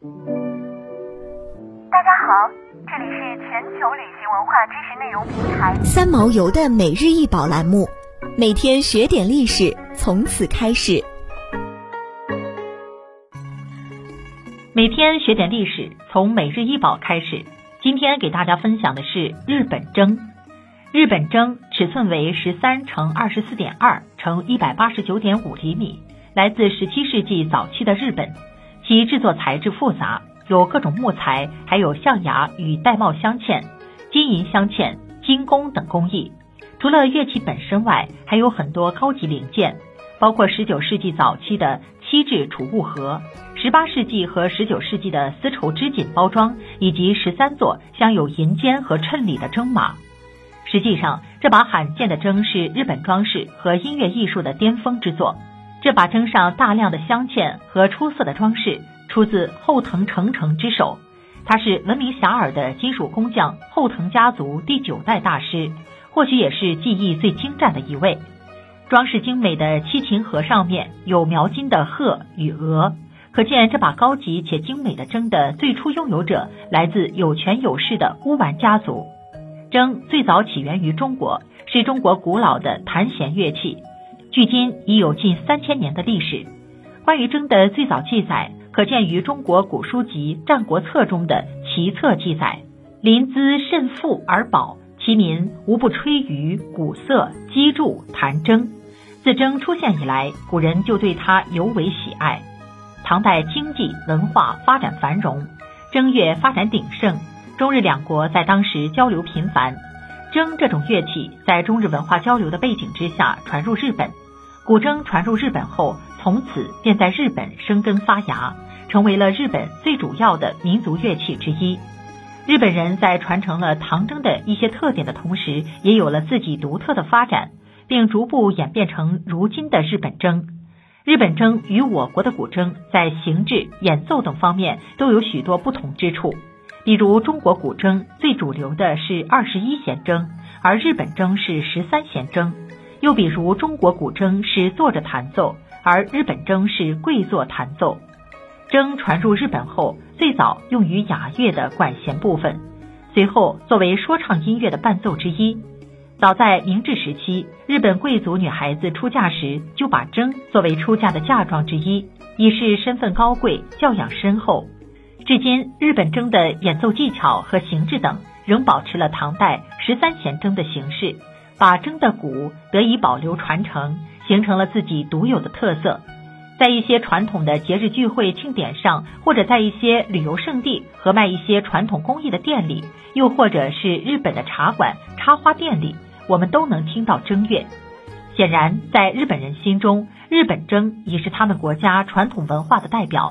大家好，这里是全球旅行文化知识内容平台三毛游的每日一宝栏目，每天学点历史，从此开始。每天学点历史，从每日一宝开始。今天给大家分享的是日本筝。日本筝尺寸为十三乘二十四点二乘一百八十九点五厘米，来自十七世纪早期的日本。其制作材质复杂，有各种木材，还有象牙与玳瑁镶嵌、金银镶嵌、金工等工艺。除了乐器本身外，还有很多高级零件，包括十九世纪早期的漆制储物盒，十八世纪和十九世纪的丝绸织锦包装，以及十三座镶有银尖和衬里的筝马。实际上，这把罕见的筝是日本装饰和音乐艺术的巅峰之作。这把筝上大量的镶嵌和出色的装饰出自后藤成成之手，他是闻名遐迩的金属工匠后藤家族第九代大师，或许也是技艺最精湛的一位。装饰精美的七琴盒上面有描金的鹤与鹅，可见这把高级且精美的筝的最初拥有者来自有权有势的乌丸家族。筝最早起源于中国，是中国古老的弹弦乐器。距今已有近三千年的历史。关于筝的最早记载，可见于中国古书籍《战国策》中的齐策记载：“临淄甚富而宝，其民无不吹竽、鼓瑟、击筑、弹筝。”自筝出现以来，古人就对它尤为喜爱。唐代经济文化发展繁荣，筝乐发展鼎盛，中日两国在当时交流频繁。筝这种乐器在中日文化交流的背景之下传入日本，古筝传入日本后，从此便在日本生根发芽，成为了日本最主要的民族乐器之一。日本人在传承了唐筝的一些特点的同时，也有了自己独特的发展，并逐步演变成如今的日本筝。日本筝与我国的古筝在形制、演奏等方面都有许多不同之处。比如中国古筝最主流的是二十一弦筝，而日本筝是十三弦筝。又比如中国古筝是坐着弹奏，而日本筝是跪坐弹奏。筝传入日本后，最早用于雅乐的管弦部分，随后作为说唱音乐的伴奏之一。早在明治时期，日本贵族女孩子出嫁时就把筝作为出嫁的嫁妆之一，以示身份高贵、教养深厚。至今，日本筝的演奏技巧和形制等仍保持了唐代十三弦筝的形式，把筝的鼓得以保留传承，形成了自己独有的特色。在一些传统的节日聚会庆典上，或者在一些旅游胜地和卖一些传统工艺的店里，又或者是日本的茶馆、插花店里，我们都能听到筝乐。显然，在日本人心中，日本筝已是他们国家传统文化的代表。